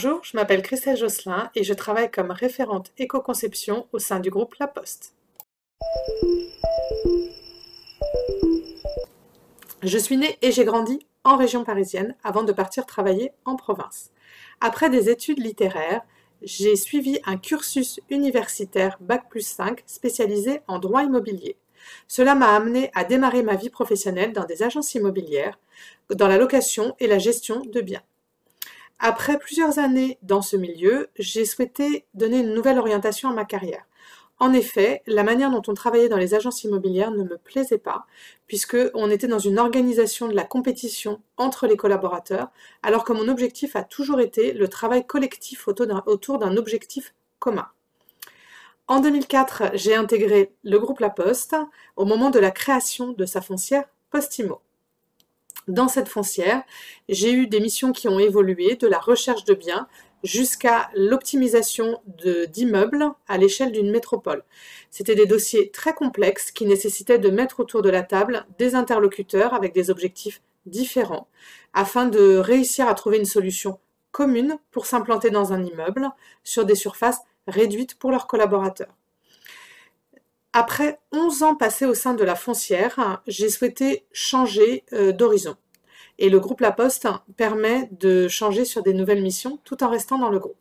Bonjour, je m'appelle Christelle Josselin et je travaille comme référente éco-conception au sein du groupe La Poste. Je suis née et j'ai grandi en région parisienne avant de partir travailler en province. Après des études littéraires, j'ai suivi un cursus universitaire Bac plus 5 spécialisé en droit immobilier. Cela m'a amené à démarrer ma vie professionnelle dans des agences immobilières, dans la location et la gestion de biens. Après plusieurs années dans ce milieu, j'ai souhaité donner une nouvelle orientation à ma carrière. En effet, la manière dont on travaillait dans les agences immobilières ne me plaisait pas, puisque on était dans une organisation de la compétition entre les collaborateurs, alors que mon objectif a toujours été le travail collectif autour d'un objectif commun. En 2004, j'ai intégré le groupe La Poste au moment de la création de sa foncière Postimo. Dans cette foncière, j'ai eu des missions qui ont évolué de la recherche de biens jusqu'à l'optimisation d'immeubles à l'échelle d'une métropole. C'était des dossiers très complexes qui nécessitaient de mettre autour de la table des interlocuteurs avec des objectifs différents afin de réussir à trouver une solution commune pour s'implanter dans un immeuble sur des surfaces réduite pour leurs collaborateurs. Après 11 ans passés au sein de la foncière, j'ai souhaité changer euh, d'horizon. Et le groupe La Poste permet de changer sur des nouvelles missions tout en restant dans le groupe.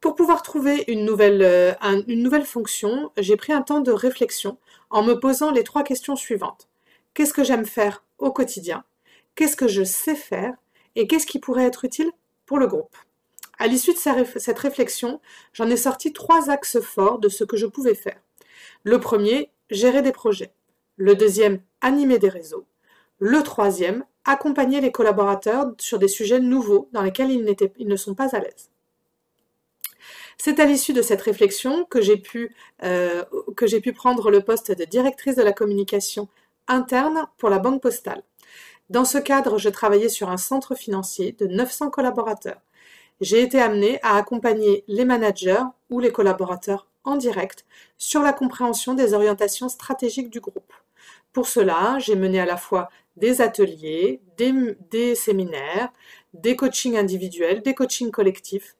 Pour pouvoir trouver une nouvelle, euh, une nouvelle fonction, j'ai pris un temps de réflexion en me posant les trois questions suivantes. Qu'est-ce que j'aime faire au quotidien? Qu'est-ce que je sais faire? Et qu'est-ce qui pourrait être utile pour le groupe? À l'issue de cette réflexion, j'en ai sorti trois axes forts de ce que je pouvais faire. Le premier, gérer des projets. Le deuxième, animer des réseaux. Le troisième, accompagner les collaborateurs sur des sujets nouveaux dans lesquels ils, ne sont pas à l'aise. C'est à l'issue de cette réflexion que j'ai pu, euh, pu prendre le poste de directrice de la communication interne pour la Banque postale. Dans ce cadre, je travaillais sur un centre financier de 900 collaborateurs j'ai été amené à accompagner les managers ou les collaborateurs en direct sur la compréhension des orientations stratégiques du groupe. Pour cela, j'ai mené à la fois des ateliers, des, séminaires, des coachings individuels, des coachings collectifs.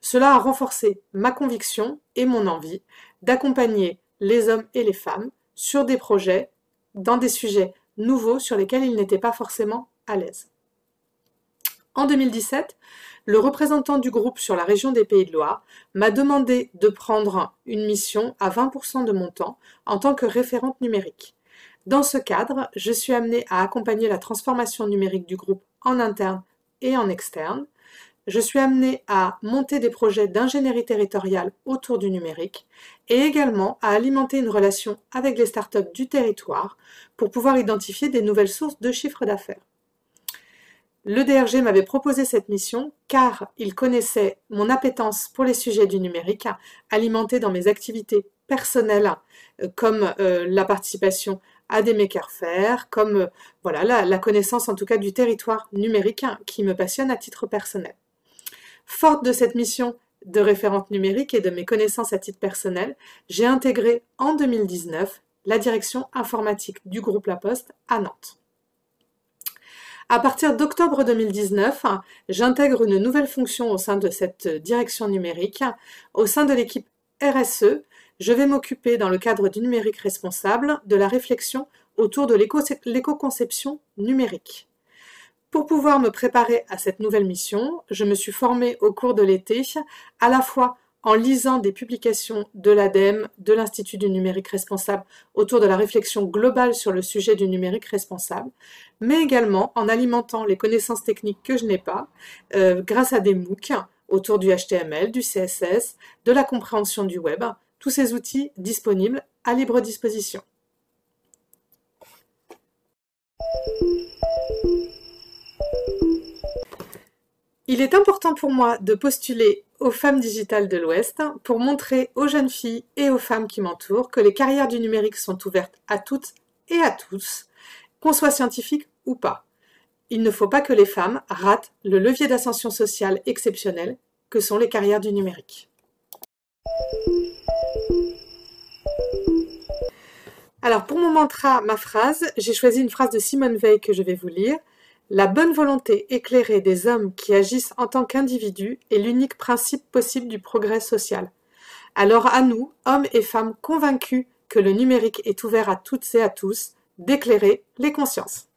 Cela a renforcé ma conviction et mon envie d'accompagner les hommes et les femmes sur des projets, dans des sujets nouveaux sur lesquels ils n'étaient pas forcément à l'aise. En 2017, le représentant du groupe sur la région des Pays de Loire m'a demandé de prendre une mission à 20% de mon temps en tant que référente numérique. Dans ce cadre, je suis amenée à accompagner la transformation numérique du groupe en interne et en externe. Je suis amenée à monter des projets d'ingénierie territoriale autour du numérique et également à alimenter une relation avec les startups du territoire pour pouvoir identifier des nouvelles sources de chiffre d'affaires. Le DRG m'avait proposé cette mission car il connaissait mon appétence pour les sujets du numérique, alimentée dans mes activités personnelles euh, comme euh, la participation à des makers faire, comme euh, voilà la, la, connaissance en tout cas du territoire numérique qui me passionne à titre personnel. Forte de cette mission de référente numérique et de mes connaissances à titre personnel, j'ai intégré en 2019 la direction informatique du groupe La Poste à Nantes. À partir d'octobre 2019, j'intègre une nouvelle fonction au sein de cette direction numérique. Au sein de l'équipe RSE, je vais m'occuper, dans le cadre du numérique responsable, de la réflexion autour de l'éco-conception numérique. Pour pouvoir me préparer à cette nouvelle mission, je me suis formée au cours de l'été à la fois en lisant des publications de l'ADEME, de l'Institut du numérique responsable autour de la réflexion globale sur le sujet du numérique responsable, mais également en alimentant les connaissances techniques que je n'ai pas euh, grâce à des MOOC autour du HTML, du CSS, de la compréhension du web, tous ces outils disponibles à libre disposition. Il est important pour moi de postuler aux femmes digitales de l'Ouest pour montrer aux jeunes filles et aux femmes qui m'entourent que les carrières du numérique sont ouvertes à toutes et à tous, qu'on soit scientifique ou pas. Il ne faut pas que les femmes ratent le levier d'ascension sociale exceptionnel que sont les carrières du numérique. Alors pour mon mantra, ma phrase, j'ai choisi une phrase de Simone Veil que je vais vous lire. La bonne volonté éclairée des hommes qui agissent en tant qu'individus est l'unique principe possible du progrès social. Alors à nous, hommes et femmes convaincus que le numérique est ouvert à toutes et à tous, d'éclairer les consciences.